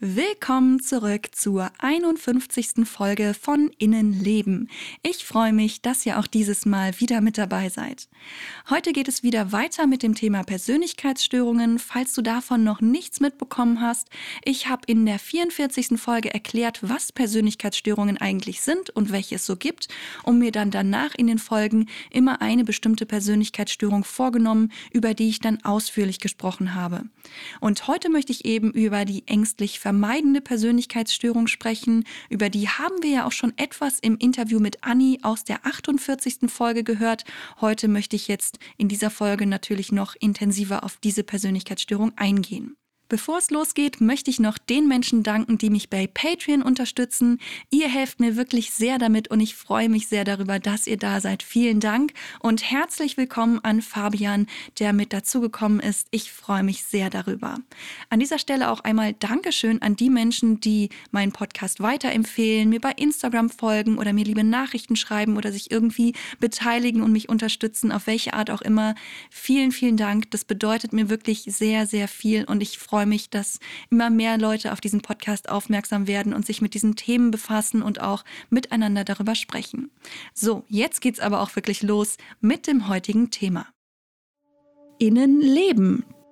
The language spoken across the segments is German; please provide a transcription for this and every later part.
Willkommen zurück zur 51. Folge von Innenleben. Ich freue mich, dass ihr auch dieses Mal wieder mit dabei seid. Heute geht es wieder weiter mit dem Thema Persönlichkeitsstörungen. Falls du davon noch nichts mitbekommen hast, ich habe in der 44. Folge erklärt, was Persönlichkeitsstörungen eigentlich sind und welche es so gibt, und mir dann danach in den Folgen immer eine bestimmte Persönlichkeitsstörung vorgenommen, über die ich dann ausführlich gesprochen habe. Und heute möchte ich eben über die ängstlich vermeidende Persönlichkeitsstörung sprechen. Über die haben wir ja auch schon etwas im Interview mit Anni aus der 48. Folge gehört. Heute möchte ich jetzt in dieser Folge natürlich noch intensiver auf diese Persönlichkeitsstörung eingehen. Bevor es losgeht, möchte ich noch den Menschen danken, die mich bei Patreon unterstützen. Ihr helft mir wirklich sehr damit und ich freue mich sehr darüber, dass ihr da seid. Vielen Dank und herzlich willkommen an Fabian, der mit dazugekommen ist. Ich freue mich sehr darüber. An dieser Stelle auch einmal Dankeschön an die Menschen, die meinen Podcast weiterempfehlen, mir bei Instagram folgen oder mir liebe Nachrichten schreiben oder sich irgendwie beteiligen und mich unterstützen, auf welche Art auch immer. Vielen, vielen Dank. Das bedeutet mir wirklich sehr, sehr viel und ich freue freue mich, dass immer mehr Leute auf diesen Podcast aufmerksam werden und sich mit diesen Themen befassen und auch miteinander darüber sprechen. So, jetzt geht's aber auch wirklich los mit dem heutigen Thema. Innenleben,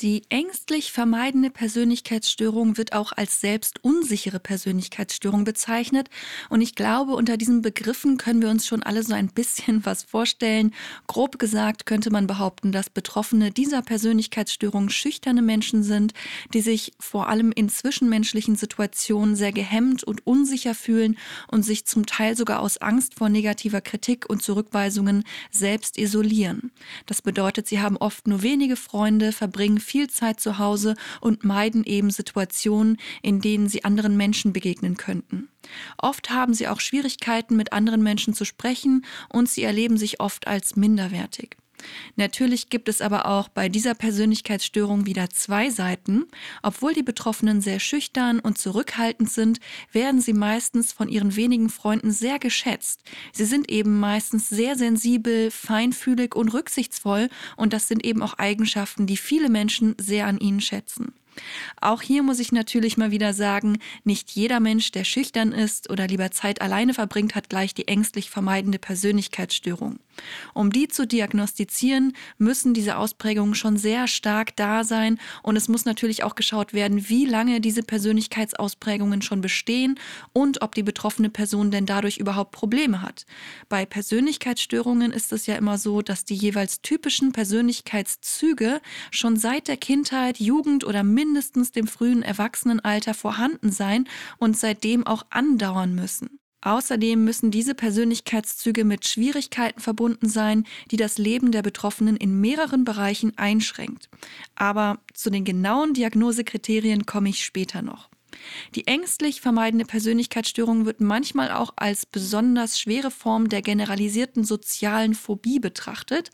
Die ängstlich vermeidende Persönlichkeitsstörung wird auch als selbst unsichere Persönlichkeitsstörung bezeichnet. Und ich glaube, unter diesen Begriffen können wir uns schon alle so ein bisschen was vorstellen. Grob gesagt könnte man behaupten, dass Betroffene dieser Persönlichkeitsstörung schüchterne Menschen sind, die sich vor allem in zwischenmenschlichen Situationen sehr gehemmt und unsicher fühlen und sich zum Teil sogar aus Angst vor negativer Kritik und Zurückweisungen selbst isolieren. Das bedeutet, sie haben oft nur wenige Freunde, verbringen viel Zeit zu Hause und meiden eben Situationen, in denen sie anderen Menschen begegnen könnten. Oft haben sie auch Schwierigkeiten, mit anderen Menschen zu sprechen und sie erleben sich oft als minderwertig. Natürlich gibt es aber auch bei dieser Persönlichkeitsstörung wieder zwei Seiten. Obwohl die Betroffenen sehr schüchtern und zurückhaltend sind, werden sie meistens von ihren wenigen Freunden sehr geschätzt. Sie sind eben meistens sehr sensibel, feinfühlig und rücksichtsvoll und das sind eben auch Eigenschaften, die viele Menschen sehr an ihnen schätzen. Auch hier muss ich natürlich mal wieder sagen, nicht jeder Mensch, der schüchtern ist oder lieber Zeit alleine verbringt, hat gleich die ängstlich vermeidende Persönlichkeitsstörung. Um die zu diagnostizieren, müssen diese Ausprägungen schon sehr stark da sein und es muss natürlich auch geschaut werden, wie lange diese Persönlichkeitsausprägungen schon bestehen und ob die betroffene Person denn dadurch überhaupt Probleme hat. Bei Persönlichkeitsstörungen ist es ja immer so, dass die jeweils typischen Persönlichkeitszüge schon seit der Kindheit, Jugend oder mindestens dem frühen Erwachsenenalter vorhanden sein und seitdem auch andauern müssen. Außerdem müssen diese Persönlichkeitszüge mit Schwierigkeiten verbunden sein, die das Leben der Betroffenen in mehreren Bereichen einschränkt. Aber zu den genauen Diagnosekriterien komme ich später noch. Die ängstlich vermeidende Persönlichkeitsstörung wird manchmal auch als besonders schwere Form der generalisierten sozialen Phobie betrachtet.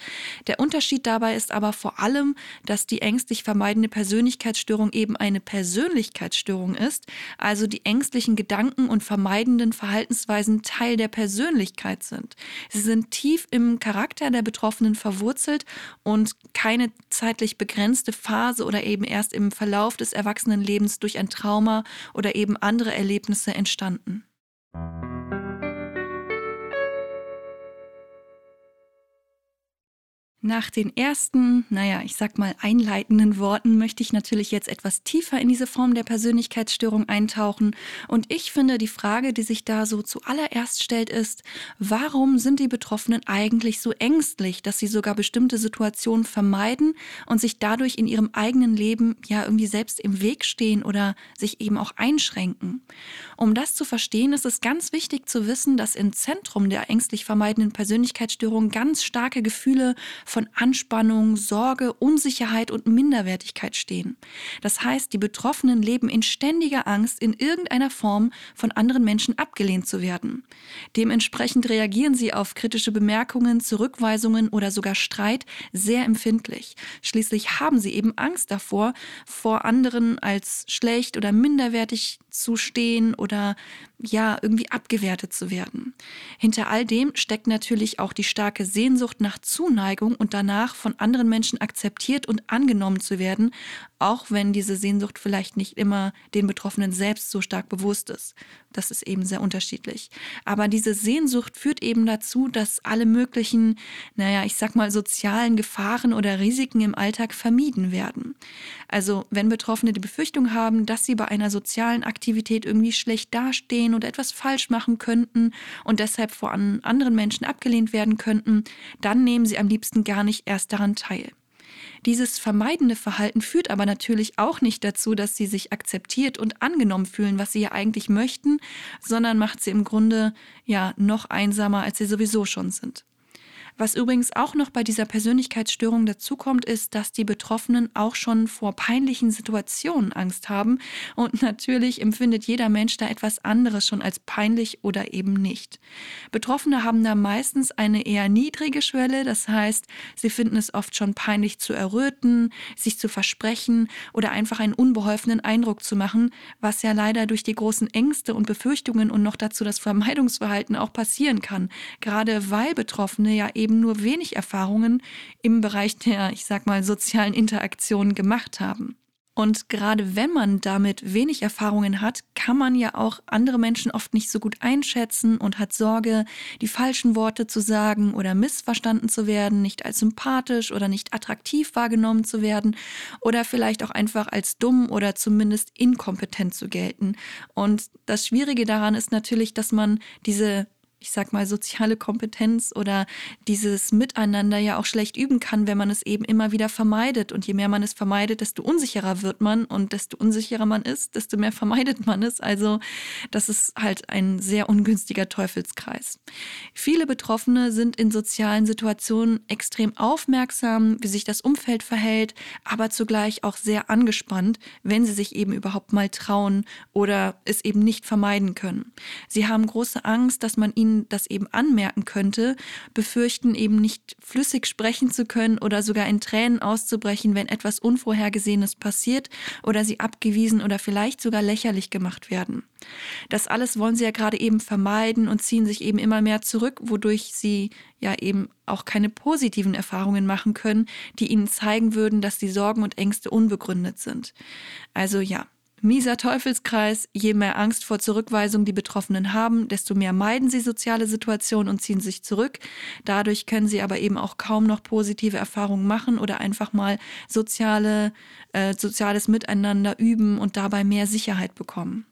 Der Unterschied dabei ist aber vor allem, dass die ängstlich vermeidende Persönlichkeitsstörung eben eine Persönlichkeitsstörung ist, also die ängstlichen Gedanken und vermeidenden Verhaltensweisen Teil der Persönlichkeit sind. Sie sind tief im Charakter der Betroffenen verwurzelt und keine zeitlich begrenzte Phase oder eben erst im Verlauf des Erwachsenenlebens durch ein Trauma oder eben andere Erlebnisse entstanden. Nach den ersten, naja, ich sag mal einleitenden Worten möchte ich natürlich jetzt etwas tiefer in diese Form der Persönlichkeitsstörung eintauchen. Und ich finde, die Frage, die sich da so zuallererst stellt, ist, warum sind die Betroffenen eigentlich so ängstlich, dass sie sogar bestimmte Situationen vermeiden und sich dadurch in ihrem eigenen Leben ja irgendwie selbst im Weg stehen oder sich eben auch einschränken? Um das zu verstehen, ist es ganz wichtig zu wissen, dass im Zentrum der ängstlich vermeidenden Persönlichkeitsstörung ganz starke Gefühle von Anspannung, Sorge, Unsicherheit und Minderwertigkeit stehen. Das heißt, die Betroffenen leben in ständiger Angst, in irgendeiner Form von anderen Menschen abgelehnt zu werden. Dementsprechend reagieren sie auf kritische Bemerkungen, Zurückweisungen oder sogar Streit sehr empfindlich. Schließlich haben sie eben Angst davor, vor anderen als schlecht oder minderwertig zu stehen oder ja, irgendwie abgewertet zu werden. Hinter all dem steckt natürlich auch die starke Sehnsucht nach Zuneigung und danach von anderen Menschen akzeptiert und angenommen zu werden, auch wenn diese Sehnsucht vielleicht nicht immer den Betroffenen selbst so stark bewusst ist. Das ist eben sehr unterschiedlich. Aber diese Sehnsucht führt eben dazu, dass alle möglichen, naja, ich sag mal, sozialen Gefahren oder Risiken im Alltag vermieden werden. Also, wenn Betroffene die Befürchtung haben, dass sie bei einer sozialen Aktivität irgendwie schlecht dastehen oder etwas falsch machen könnten und deshalb vor anderen Menschen abgelehnt werden könnten, dann nehmen sie am liebsten gar nicht erst daran teil. Dieses vermeidende Verhalten führt aber natürlich auch nicht dazu, dass sie sich akzeptiert und angenommen fühlen, was sie ja eigentlich möchten, sondern macht sie im Grunde ja noch einsamer, als sie sowieso schon sind. Was übrigens auch noch bei dieser Persönlichkeitsstörung dazukommt, ist, dass die Betroffenen auch schon vor peinlichen Situationen Angst haben. Und natürlich empfindet jeder Mensch da etwas anderes schon als peinlich oder eben nicht. Betroffene haben da meistens eine eher niedrige Schwelle, das heißt, sie finden es oft schon peinlich zu erröten, sich zu versprechen oder einfach einen unbeholfenen Eindruck zu machen, was ja leider durch die großen Ängste und Befürchtungen und noch dazu das Vermeidungsverhalten auch passieren kann, gerade weil Betroffene ja eben eben nur wenig Erfahrungen im Bereich der, ich sag mal, sozialen Interaktion gemacht haben. Und gerade wenn man damit wenig Erfahrungen hat, kann man ja auch andere Menschen oft nicht so gut einschätzen und hat Sorge, die falschen Worte zu sagen oder missverstanden zu werden, nicht als sympathisch oder nicht attraktiv wahrgenommen zu werden oder vielleicht auch einfach als dumm oder zumindest inkompetent zu gelten. Und das Schwierige daran ist natürlich, dass man diese ich sag mal, soziale Kompetenz oder dieses Miteinander ja auch schlecht üben kann, wenn man es eben immer wieder vermeidet. Und je mehr man es vermeidet, desto unsicherer wird man und desto unsicherer man ist, desto mehr vermeidet man es. Also das ist halt ein sehr ungünstiger Teufelskreis. Viele Betroffene sind in sozialen Situationen extrem aufmerksam, wie sich das Umfeld verhält, aber zugleich auch sehr angespannt, wenn sie sich eben überhaupt mal trauen oder es eben nicht vermeiden können. Sie haben große Angst, dass man ihnen das eben anmerken könnte, befürchten eben nicht flüssig sprechen zu können oder sogar in Tränen auszubrechen, wenn etwas Unvorhergesehenes passiert oder sie abgewiesen oder vielleicht sogar lächerlich gemacht werden. Das alles wollen sie ja gerade eben vermeiden und ziehen sich eben immer mehr zurück, wodurch sie ja eben auch keine positiven Erfahrungen machen können, die ihnen zeigen würden, dass die Sorgen und Ängste unbegründet sind. Also ja, Mieser Teufelskreis, je mehr Angst vor Zurückweisung die Betroffenen haben, desto mehr meiden sie soziale Situationen und ziehen sich zurück. Dadurch können sie aber eben auch kaum noch positive Erfahrungen machen oder einfach mal soziale, äh, soziales Miteinander üben und dabei mehr Sicherheit bekommen.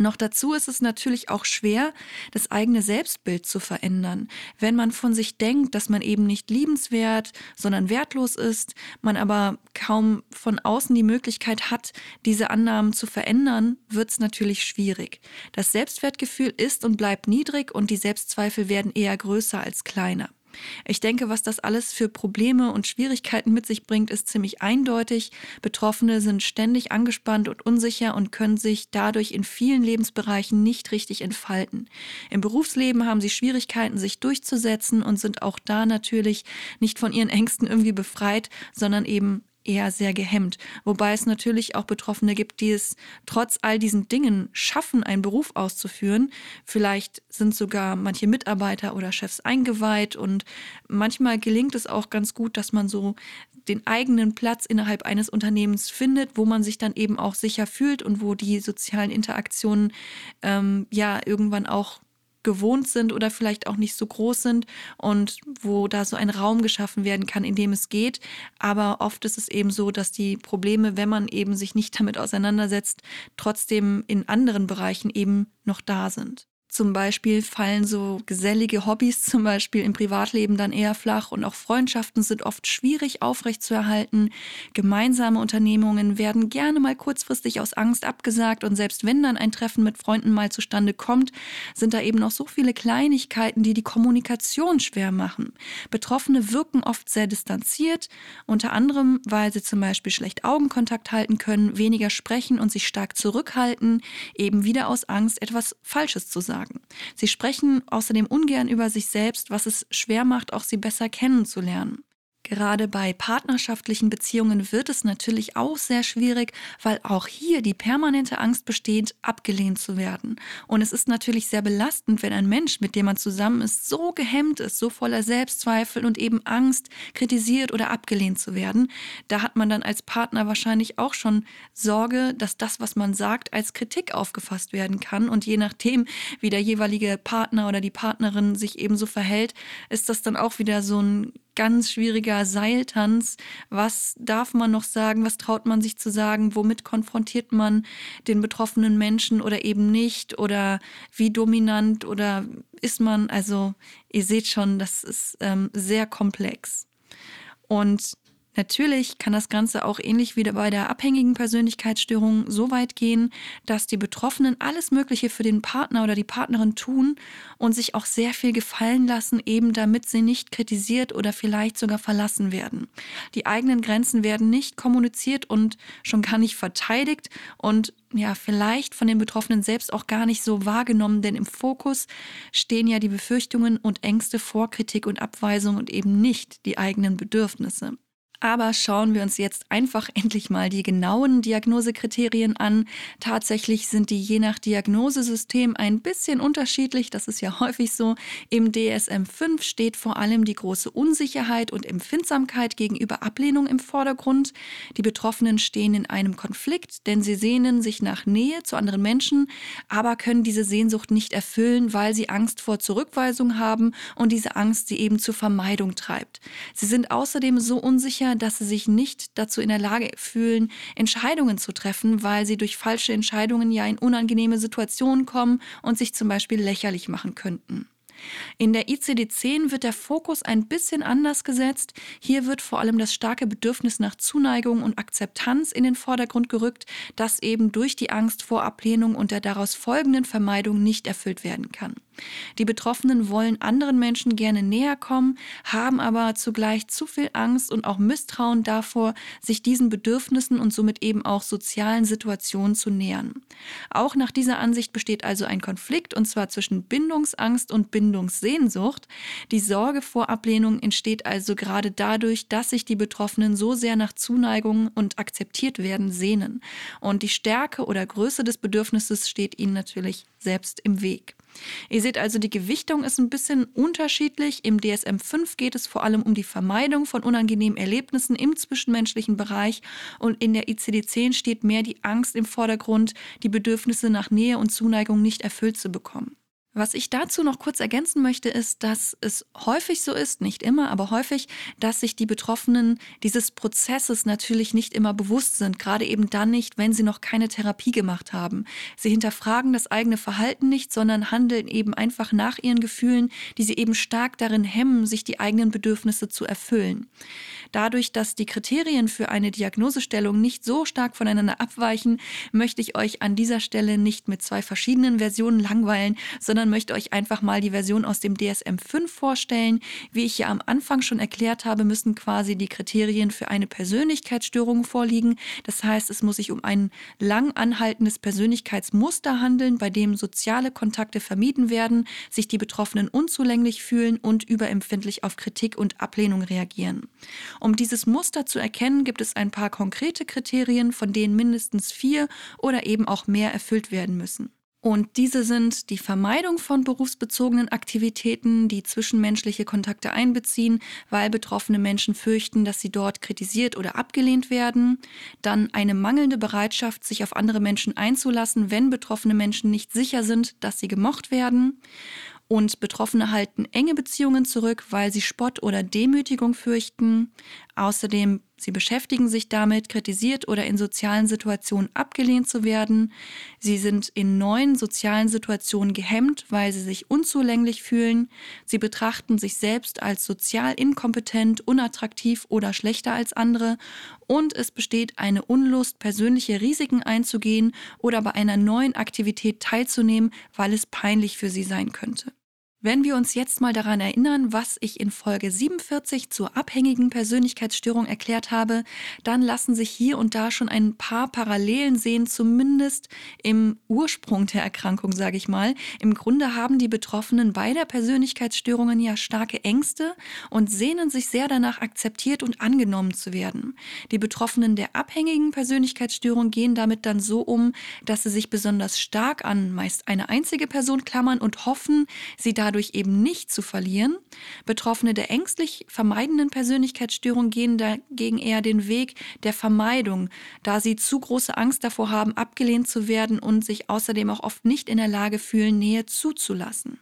Noch dazu ist es natürlich auch schwer, das eigene Selbstbild zu verändern. Wenn man von sich denkt, dass man eben nicht liebenswert, sondern wertlos ist, man aber kaum von außen die Möglichkeit hat, diese Annahmen zu verändern, wird es natürlich schwierig. Das Selbstwertgefühl ist und bleibt niedrig und die Selbstzweifel werden eher größer als kleiner. Ich denke, was das alles für Probleme und Schwierigkeiten mit sich bringt, ist ziemlich eindeutig. Betroffene sind ständig angespannt und unsicher und können sich dadurch in vielen Lebensbereichen nicht richtig entfalten. Im Berufsleben haben sie Schwierigkeiten, sich durchzusetzen und sind auch da natürlich nicht von ihren Ängsten irgendwie befreit, sondern eben eher sehr gehemmt. Wobei es natürlich auch Betroffene gibt, die es trotz all diesen Dingen schaffen, einen Beruf auszuführen. Vielleicht sind sogar manche Mitarbeiter oder Chefs eingeweiht und manchmal gelingt es auch ganz gut, dass man so den eigenen Platz innerhalb eines Unternehmens findet, wo man sich dann eben auch sicher fühlt und wo die sozialen Interaktionen ähm, ja irgendwann auch gewohnt sind oder vielleicht auch nicht so groß sind und wo da so ein Raum geschaffen werden kann, in dem es geht. Aber oft ist es eben so, dass die Probleme, wenn man eben sich nicht damit auseinandersetzt, trotzdem in anderen Bereichen eben noch da sind. Zum Beispiel fallen so gesellige Hobbys zum Beispiel im Privatleben dann eher flach und auch Freundschaften sind oft schwierig aufrechtzuerhalten. Gemeinsame Unternehmungen werden gerne mal kurzfristig aus Angst abgesagt und selbst wenn dann ein Treffen mit Freunden mal zustande kommt, sind da eben noch so viele Kleinigkeiten, die die Kommunikation schwer machen. Betroffene wirken oft sehr distanziert, unter anderem, weil sie zum Beispiel schlecht Augenkontakt halten können, weniger sprechen und sich stark zurückhalten, eben wieder aus Angst, etwas Falsches zu sagen sagen. Sie sprechen außerdem ungern über sich selbst, was es schwer macht, auch sie besser kennenzulernen. Gerade bei partnerschaftlichen Beziehungen wird es natürlich auch sehr schwierig, weil auch hier die permanente Angst besteht, abgelehnt zu werden. Und es ist natürlich sehr belastend, wenn ein Mensch, mit dem man zusammen ist, so gehemmt ist, so voller Selbstzweifel und eben Angst, kritisiert oder abgelehnt zu werden. Da hat man dann als Partner wahrscheinlich auch schon Sorge, dass das, was man sagt, als Kritik aufgefasst werden kann. Und je nachdem, wie der jeweilige Partner oder die Partnerin sich ebenso verhält, ist das dann auch wieder so ein ganz schwieriger Seiltanz. Was darf man noch sagen? Was traut man sich zu sagen? Womit konfrontiert man den betroffenen Menschen oder eben nicht? Oder wie dominant oder ist man? Also ihr seht schon, das ist ähm, sehr komplex. Und Natürlich kann das Ganze auch ähnlich wie bei der abhängigen Persönlichkeitsstörung so weit gehen, dass die Betroffenen alles Mögliche für den Partner oder die Partnerin tun und sich auch sehr viel gefallen lassen, eben damit sie nicht kritisiert oder vielleicht sogar verlassen werden. Die eigenen Grenzen werden nicht kommuniziert und schon gar nicht verteidigt und ja, vielleicht von den Betroffenen selbst auch gar nicht so wahrgenommen, denn im Fokus stehen ja die Befürchtungen und Ängste vor Kritik und Abweisung und eben nicht die eigenen Bedürfnisse. Aber schauen wir uns jetzt einfach endlich mal die genauen Diagnosekriterien an. Tatsächlich sind die je nach Diagnosesystem ein bisschen unterschiedlich. Das ist ja häufig so. Im DSM-5 steht vor allem die große Unsicherheit und Empfindsamkeit gegenüber Ablehnung im Vordergrund. Die Betroffenen stehen in einem Konflikt, denn sie sehnen sich nach Nähe zu anderen Menschen, aber können diese Sehnsucht nicht erfüllen, weil sie Angst vor Zurückweisung haben und diese Angst sie eben zur Vermeidung treibt. Sie sind außerdem so unsicher, dass sie sich nicht dazu in der Lage fühlen, Entscheidungen zu treffen, weil sie durch falsche Entscheidungen ja in unangenehme Situationen kommen und sich zum Beispiel lächerlich machen könnten. In der ICD-10 wird der Fokus ein bisschen anders gesetzt. Hier wird vor allem das starke Bedürfnis nach Zuneigung und Akzeptanz in den Vordergrund gerückt, das eben durch die Angst vor Ablehnung und der daraus folgenden Vermeidung nicht erfüllt werden kann. Die Betroffenen wollen anderen Menschen gerne näher kommen, haben aber zugleich zu viel Angst und auch Misstrauen davor, sich diesen Bedürfnissen und somit eben auch sozialen Situationen zu nähern. Auch nach dieser Ansicht besteht also ein Konflikt und zwar zwischen Bindungsangst und. Bindungssehnsucht. Die Sorge vor Ablehnung entsteht also gerade dadurch, dass sich die Betroffenen so sehr nach Zuneigung und akzeptiert werden sehnen. Und die Stärke oder Größe des Bedürfnisses steht ihnen natürlich selbst im Weg. Ihr seht also, die Gewichtung ist ein bisschen unterschiedlich. Im DSM-5 geht es vor allem um die Vermeidung von unangenehmen Erlebnissen im zwischenmenschlichen Bereich und in der ICD-10 steht mehr die Angst im Vordergrund, die Bedürfnisse nach Nähe und Zuneigung nicht erfüllt zu bekommen. Was ich dazu noch kurz ergänzen möchte, ist, dass es häufig so ist, nicht immer, aber häufig, dass sich die Betroffenen dieses Prozesses natürlich nicht immer bewusst sind, gerade eben dann nicht, wenn sie noch keine Therapie gemacht haben. Sie hinterfragen das eigene Verhalten nicht, sondern handeln eben einfach nach ihren Gefühlen, die sie eben stark darin hemmen, sich die eigenen Bedürfnisse zu erfüllen. Dadurch, dass die Kriterien für eine Diagnosestellung nicht so stark voneinander abweichen, möchte ich euch an dieser Stelle nicht mit zwei verschiedenen Versionen langweilen, sondern möchte euch einfach mal die Version aus dem DSM-5 vorstellen. Wie ich ja am Anfang schon erklärt habe, müssen quasi die Kriterien für eine Persönlichkeitsstörung vorliegen. Das heißt, es muss sich um ein lang anhaltendes Persönlichkeitsmuster handeln, bei dem soziale Kontakte vermieden werden, sich die Betroffenen unzulänglich fühlen und überempfindlich auf Kritik und Ablehnung reagieren. Um dieses Muster zu erkennen, gibt es ein paar konkrete Kriterien, von denen mindestens vier oder eben auch mehr erfüllt werden müssen. Und diese sind die Vermeidung von berufsbezogenen Aktivitäten, die zwischenmenschliche Kontakte einbeziehen, weil betroffene Menschen fürchten, dass sie dort kritisiert oder abgelehnt werden. Dann eine mangelnde Bereitschaft, sich auf andere Menschen einzulassen, wenn betroffene Menschen nicht sicher sind, dass sie gemocht werden. Und Betroffene halten enge Beziehungen zurück, weil sie Spott oder Demütigung fürchten. Außerdem, sie beschäftigen sich damit, kritisiert oder in sozialen Situationen abgelehnt zu werden. Sie sind in neuen sozialen Situationen gehemmt, weil sie sich unzulänglich fühlen. Sie betrachten sich selbst als sozial inkompetent, unattraktiv oder schlechter als andere. Und es besteht eine Unlust, persönliche Risiken einzugehen oder bei einer neuen Aktivität teilzunehmen, weil es peinlich für sie sein könnte. Wenn wir uns jetzt mal daran erinnern, was ich in Folge 47 zur abhängigen Persönlichkeitsstörung erklärt habe, dann lassen sich hier und da schon ein paar Parallelen sehen, zumindest im Ursprung der Erkrankung, sage ich mal. Im Grunde haben die Betroffenen beider Persönlichkeitsstörungen ja starke Ängste und sehnen sich sehr danach, akzeptiert und angenommen zu werden. Die Betroffenen der abhängigen Persönlichkeitsstörung gehen damit dann so um, dass sie sich besonders stark an meist eine einzige Person klammern und hoffen, sie da dadurch eben nicht zu verlieren. Betroffene der ängstlich vermeidenden Persönlichkeitsstörung gehen dagegen eher den Weg der Vermeidung, da sie zu große Angst davor haben, abgelehnt zu werden und sich außerdem auch oft nicht in der Lage fühlen, Nähe zuzulassen.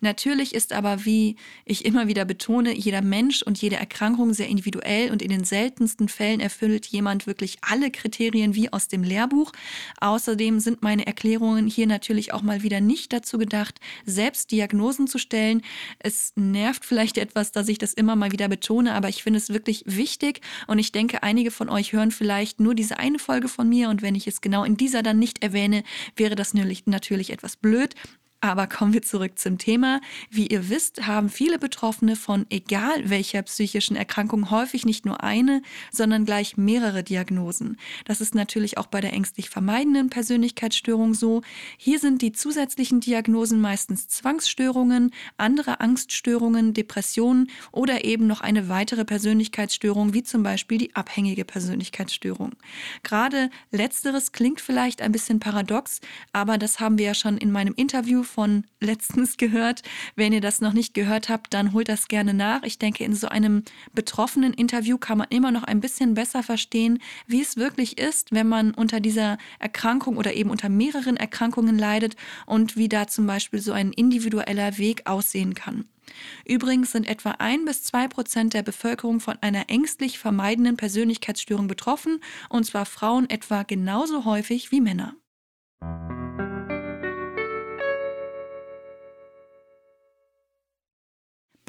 Natürlich ist aber, wie ich immer wieder betone, jeder Mensch und jede Erkrankung sehr individuell und in den seltensten Fällen erfüllt jemand wirklich alle Kriterien wie aus dem Lehrbuch. Außerdem sind meine Erklärungen hier natürlich auch mal wieder nicht dazu gedacht, selbst Diagnosen zu stellen. Es nervt vielleicht etwas, dass ich das immer mal wieder betone, aber ich finde es wirklich wichtig und ich denke, einige von euch hören vielleicht nur diese eine Folge von mir und wenn ich es genau in dieser dann nicht erwähne, wäre das natürlich etwas blöd. Aber kommen wir zurück zum Thema. Wie ihr wisst, haben viele Betroffene von egal welcher psychischen Erkrankung häufig nicht nur eine, sondern gleich mehrere Diagnosen. Das ist natürlich auch bei der ängstlich vermeidenden Persönlichkeitsstörung so. Hier sind die zusätzlichen Diagnosen meistens Zwangsstörungen, andere Angststörungen, Depressionen oder eben noch eine weitere Persönlichkeitsstörung, wie zum Beispiel die abhängige Persönlichkeitsstörung. Gerade letzteres klingt vielleicht ein bisschen paradox, aber das haben wir ja schon in meinem Interview von letztens gehört. Wenn ihr das noch nicht gehört habt, dann holt das gerne nach. Ich denke, in so einem betroffenen Interview kann man immer noch ein bisschen besser verstehen, wie es wirklich ist, wenn man unter dieser Erkrankung oder eben unter mehreren Erkrankungen leidet und wie da zum Beispiel so ein individueller Weg aussehen kann. Übrigens sind etwa ein bis zwei Prozent der Bevölkerung von einer ängstlich vermeidenden Persönlichkeitsstörung betroffen, und zwar Frauen etwa genauso häufig wie Männer.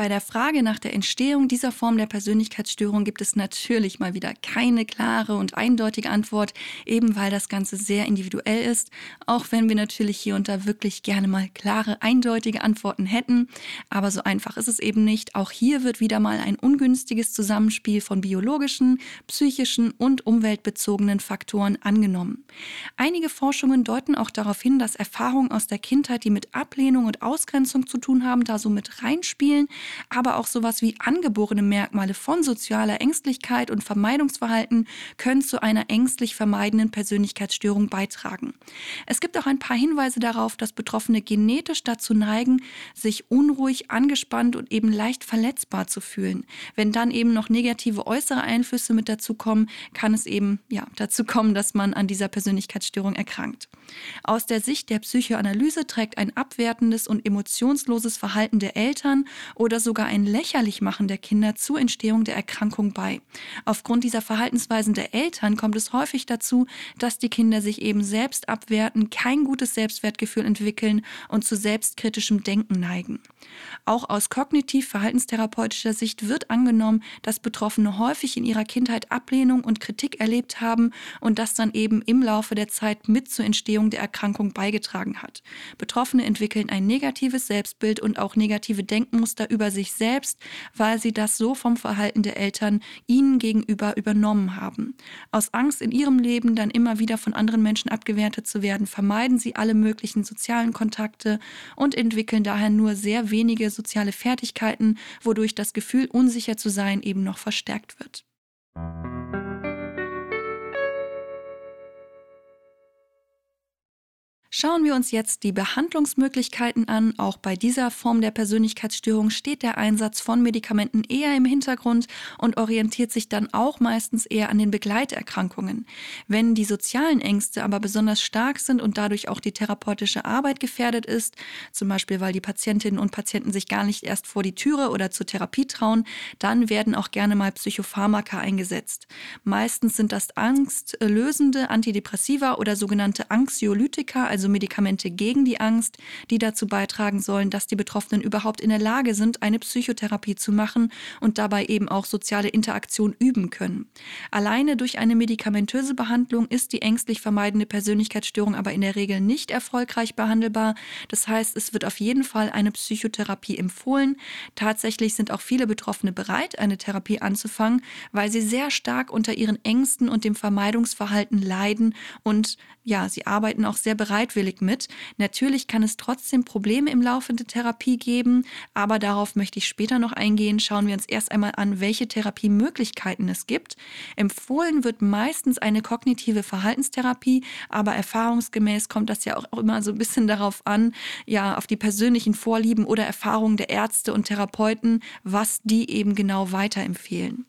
Bei der Frage nach der Entstehung dieser Form der Persönlichkeitsstörung gibt es natürlich mal wieder keine klare und eindeutige Antwort, eben weil das Ganze sehr individuell ist, auch wenn wir natürlich hier und da wirklich gerne mal klare, eindeutige Antworten hätten. Aber so einfach ist es eben nicht. Auch hier wird wieder mal ein ungünstiges Zusammenspiel von biologischen, psychischen und umweltbezogenen Faktoren angenommen. Einige Forschungen deuten auch darauf hin, dass Erfahrungen aus der Kindheit, die mit Ablehnung und Ausgrenzung zu tun haben, da so mit reinspielen aber auch sowas wie angeborene Merkmale von sozialer Ängstlichkeit und Vermeidungsverhalten können zu einer ängstlich vermeidenden Persönlichkeitsstörung beitragen. Es gibt auch ein paar Hinweise darauf, dass Betroffene genetisch dazu neigen, sich unruhig, angespannt und eben leicht verletzbar zu fühlen. Wenn dann eben noch negative äußere Einflüsse mit dazu kommen, kann es eben ja, dazu kommen, dass man an dieser Persönlichkeitsstörung erkrankt. Aus der Sicht der Psychoanalyse trägt ein abwertendes und emotionsloses Verhalten der Eltern oder sogar ein Lächerlichmachen der Kinder zur Entstehung der Erkrankung bei. Aufgrund dieser Verhaltensweisen der Eltern kommt es häufig dazu, dass die Kinder sich eben selbst abwerten, kein gutes Selbstwertgefühl entwickeln und zu selbstkritischem Denken neigen. Auch aus kognitiv-verhaltenstherapeutischer Sicht wird angenommen, dass Betroffene häufig in ihrer Kindheit Ablehnung und Kritik erlebt haben und das dann eben im Laufe der Zeit mit zur Entstehung der Erkrankung beigetragen hat. Betroffene entwickeln ein negatives Selbstbild und auch negative Denkmuster über sich selbst, weil sie das so vom Verhalten der Eltern ihnen gegenüber übernommen haben. Aus Angst in ihrem Leben dann immer wieder von anderen Menschen abgewertet zu werden, vermeiden sie alle möglichen sozialen Kontakte und entwickeln daher nur sehr wenige soziale Fertigkeiten, wodurch das Gefühl, unsicher zu sein, eben noch verstärkt wird. Schauen wir uns jetzt die Behandlungsmöglichkeiten an. Auch bei dieser Form der Persönlichkeitsstörung steht der Einsatz von Medikamenten eher im Hintergrund und orientiert sich dann auch meistens eher an den Begleiterkrankungen. Wenn die sozialen Ängste aber besonders stark sind und dadurch auch die therapeutische Arbeit gefährdet ist, zum Beispiel weil die Patientinnen und Patienten sich gar nicht erst vor die Türe oder zur Therapie trauen, dann werden auch gerne mal Psychopharmaka eingesetzt. Meistens sind das angstlösende Antidepressiva oder sogenannte Anxiolytika, also also Medikamente gegen die Angst, die dazu beitragen sollen, dass die Betroffenen überhaupt in der Lage sind, eine Psychotherapie zu machen und dabei eben auch soziale Interaktion üben können. Alleine durch eine medikamentöse Behandlung ist die ängstlich vermeidende Persönlichkeitsstörung aber in der Regel nicht erfolgreich behandelbar. Das heißt, es wird auf jeden Fall eine Psychotherapie empfohlen. Tatsächlich sind auch viele Betroffene bereit, eine Therapie anzufangen, weil sie sehr stark unter ihren Ängsten und dem Vermeidungsverhalten leiden und ja, sie arbeiten auch sehr bereitwillig mit. Natürlich kann es trotzdem Probleme im Laufe der Therapie geben, aber darauf möchte ich später noch eingehen. Schauen wir uns erst einmal an, welche Therapiemöglichkeiten es gibt. Empfohlen wird meistens eine kognitive Verhaltenstherapie, aber erfahrungsgemäß kommt das ja auch immer so ein bisschen darauf an, ja, auf die persönlichen Vorlieben oder Erfahrungen der Ärzte und Therapeuten, was die eben genau weiterempfehlen.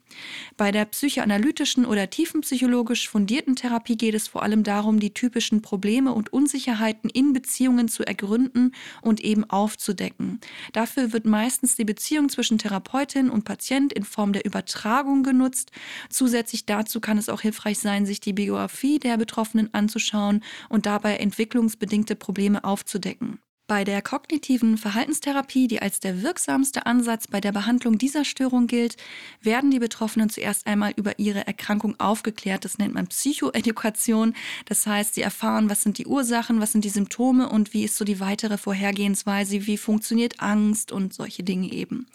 Bei der psychoanalytischen oder tiefenpsychologisch fundierten Therapie geht es vor allem darum, die typischen Probleme und Unsicherheiten in Beziehungen zu ergründen und eben aufzudecken. Dafür wird meistens die Beziehung zwischen Therapeutin und Patient in Form der Übertragung genutzt. Zusätzlich dazu kann es auch hilfreich sein, sich die Biografie der Betroffenen anzuschauen und dabei entwicklungsbedingte Probleme aufzudecken. Bei der kognitiven Verhaltenstherapie, die als der wirksamste Ansatz bei der Behandlung dieser Störung gilt, werden die Betroffenen zuerst einmal über ihre Erkrankung aufgeklärt. Das nennt man Psychoedukation. Das heißt, sie erfahren, was sind die Ursachen, was sind die Symptome und wie ist so die weitere Vorhergehensweise, wie funktioniert Angst und solche Dinge eben.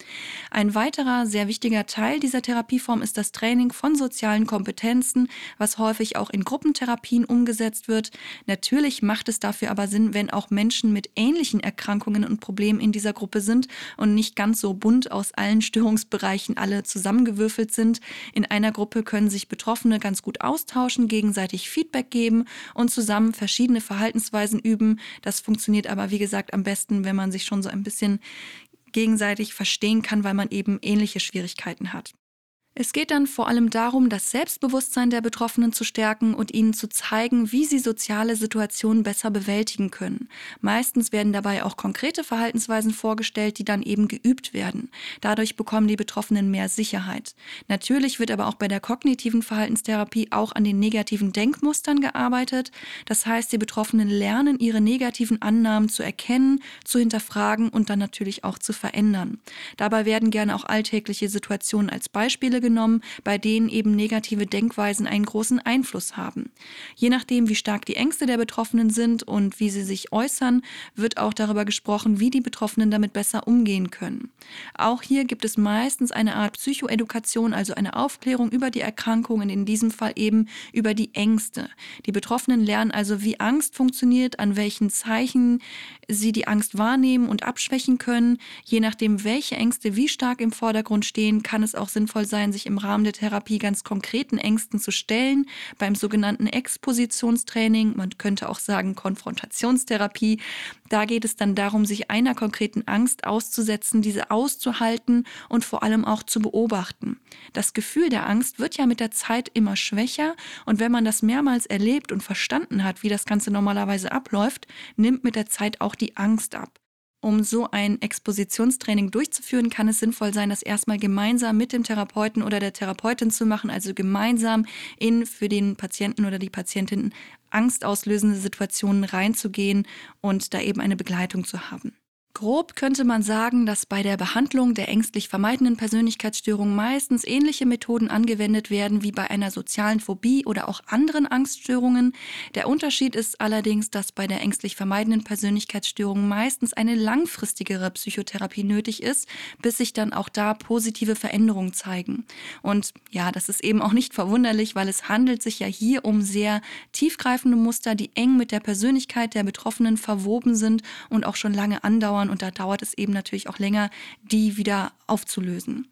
Ein weiterer sehr wichtiger Teil dieser Therapieform ist das Training von sozialen Kompetenzen, was häufig auch in Gruppentherapien umgesetzt wird. Natürlich macht es dafür aber Sinn, wenn auch Menschen mit ähnlichen ähnlichen Erkrankungen und Problemen in dieser Gruppe sind und nicht ganz so bunt aus allen Störungsbereichen alle zusammengewürfelt sind. In einer Gruppe können sich Betroffene ganz gut austauschen, gegenseitig Feedback geben und zusammen verschiedene Verhaltensweisen üben. Das funktioniert aber, wie gesagt, am besten, wenn man sich schon so ein bisschen gegenseitig verstehen kann, weil man eben ähnliche Schwierigkeiten hat. Es geht dann vor allem darum, das Selbstbewusstsein der Betroffenen zu stärken und ihnen zu zeigen, wie sie soziale Situationen besser bewältigen können. Meistens werden dabei auch konkrete Verhaltensweisen vorgestellt, die dann eben geübt werden. Dadurch bekommen die Betroffenen mehr Sicherheit. Natürlich wird aber auch bei der kognitiven Verhaltenstherapie auch an den negativen Denkmustern gearbeitet. Das heißt, die Betroffenen lernen, ihre negativen Annahmen zu erkennen, zu hinterfragen und dann natürlich auch zu verändern. Dabei werden gerne auch alltägliche Situationen als Beispiele genommen, bei denen eben negative Denkweisen einen großen Einfluss haben. Je nachdem, wie stark die Ängste der Betroffenen sind und wie sie sich äußern, wird auch darüber gesprochen, wie die Betroffenen damit besser umgehen können. Auch hier gibt es meistens eine Art Psychoedukation, also eine Aufklärung über die Erkrankungen, in diesem Fall eben über die Ängste. Die Betroffenen lernen also, wie Angst funktioniert, an welchen Zeichen sie die Angst wahrnehmen und abschwächen können. Je nachdem, welche Ängste wie stark im Vordergrund stehen, kann es auch sinnvoll sein, sich im Rahmen der Therapie ganz konkreten Ängsten zu stellen. Beim sogenannten Expositionstraining, man könnte auch sagen Konfrontationstherapie, da geht es dann darum, sich einer konkreten Angst auszusetzen, diese auszuhalten und vor allem auch zu beobachten. Das Gefühl der Angst wird ja mit der Zeit immer schwächer und wenn man das mehrmals erlebt und verstanden hat, wie das Ganze normalerweise abläuft, nimmt mit der Zeit auch die Angst ab. Um so ein Expositionstraining durchzuführen, kann es sinnvoll sein, das erstmal gemeinsam mit dem Therapeuten oder der Therapeutin zu machen, also gemeinsam in für den Patienten oder die Patientin angstauslösende Situationen reinzugehen und da eben eine Begleitung zu haben. Grob könnte man sagen, dass bei der Behandlung der ängstlich vermeidenden Persönlichkeitsstörung meistens ähnliche Methoden angewendet werden wie bei einer sozialen Phobie oder auch anderen Angststörungen. Der Unterschied ist allerdings, dass bei der ängstlich vermeidenden Persönlichkeitsstörung meistens eine langfristigere Psychotherapie nötig ist, bis sich dann auch da positive Veränderungen zeigen. Und ja, das ist eben auch nicht verwunderlich, weil es handelt sich ja hier um sehr tiefgreifende Muster, die eng mit der Persönlichkeit der Betroffenen verwoben sind und auch schon lange andauern und da dauert es eben natürlich auch länger, die wieder aufzulösen.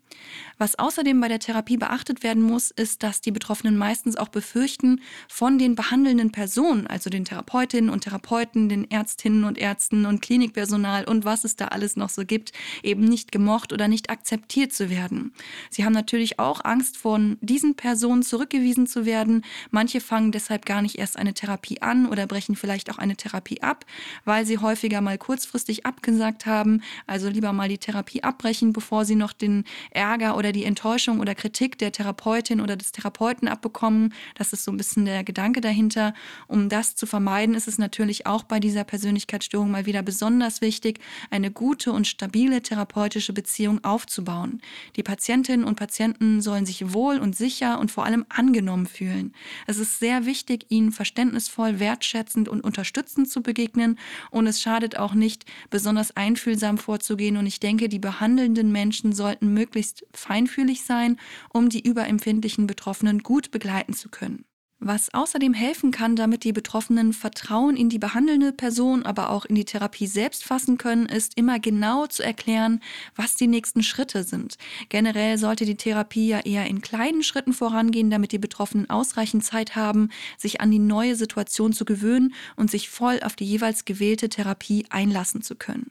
Was außerdem bei der Therapie beachtet werden muss, ist, dass die Betroffenen meistens auch befürchten, von den behandelnden Personen, also den Therapeutinnen und Therapeuten, den Ärztinnen und Ärzten und Klinikpersonal und was es da alles noch so gibt, eben nicht gemocht oder nicht akzeptiert zu werden. Sie haben natürlich auch Angst, von diesen Personen zurückgewiesen zu werden. Manche fangen deshalb gar nicht erst eine Therapie an oder brechen vielleicht auch eine Therapie ab, weil sie häufiger mal kurzfristig abgesagt haben. Also lieber mal die Therapie abbrechen, bevor sie noch den Ärger oder die Enttäuschung oder Kritik der Therapeutin oder des Therapeuten abbekommen. Das ist so ein bisschen der Gedanke dahinter. Um das zu vermeiden, ist es natürlich auch bei dieser Persönlichkeitsstörung mal wieder besonders wichtig, eine gute und stabile therapeutische Beziehung aufzubauen. Die Patientinnen und Patienten sollen sich wohl und sicher und vor allem angenommen fühlen. Es ist sehr wichtig, ihnen verständnisvoll, wertschätzend und unterstützend zu begegnen und es schadet auch nicht, besonders einfühlsam vorzugehen und ich denke, die behandelnden Menschen sollten möglichst feinfühlig sein, um die überempfindlichen Betroffenen gut begleiten zu können. Was außerdem helfen kann, damit die Betroffenen Vertrauen in die behandelnde Person, aber auch in die Therapie selbst fassen können, ist immer genau zu erklären, was die nächsten Schritte sind. Generell sollte die Therapie ja eher in kleinen Schritten vorangehen, damit die Betroffenen ausreichend Zeit haben, sich an die neue Situation zu gewöhnen und sich voll auf die jeweils gewählte Therapie einlassen zu können.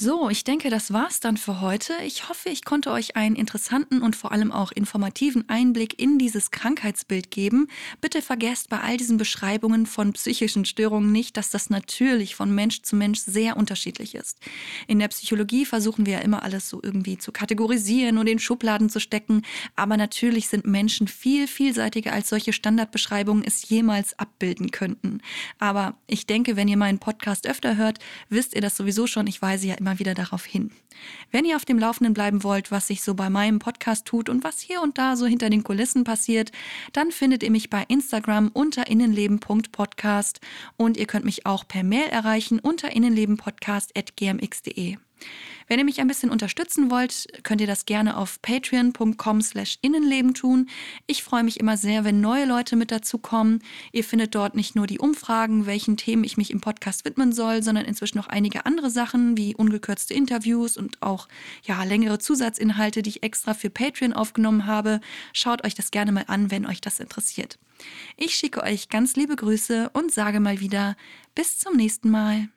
So, ich denke, das war's dann für heute. Ich hoffe, ich konnte euch einen interessanten und vor allem auch informativen Einblick in dieses Krankheitsbild geben. Bitte vergesst bei all diesen Beschreibungen von psychischen Störungen nicht, dass das natürlich von Mensch zu Mensch sehr unterschiedlich ist. In der Psychologie versuchen wir ja immer alles so irgendwie zu kategorisieren und in Schubladen zu stecken, aber natürlich sind Menschen viel vielseitiger als solche Standardbeschreibungen es jemals abbilden könnten. Aber ich denke, wenn ihr meinen Podcast öfter hört, wisst ihr das sowieso schon. Ich weise ja immer immer wieder darauf hin. Wenn ihr auf dem Laufenden bleiben wollt, was sich so bei meinem Podcast tut und was hier und da so hinter den Kulissen passiert, dann findet ihr mich bei Instagram unter innenleben.podcast und ihr könnt mich auch per Mail erreichen unter innenlebenpodcast.gmx.de. Wenn ihr mich ein bisschen unterstützen wollt, könnt ihr das gerne auf patreon.com slash Innenleben tun. Ich freue mich immer sehr, wenn neue Leute mit dazu kommen. Ihr findet dort nicht nur die Umfragen, welchen Themen ich mich im Podcast widmen soll, sondern inzwischen noch einige andere Sachen wie ungekürzte Interviews und auch ja, längere Zusatzinhalte, die ich extra für Patreon aufgenommen habe. Schaut euch das gerne mal an, wenn euch das interessiert. Ich schicke euch ganz liebe Grüße und sage mal wieder bis zum nächsten Mal.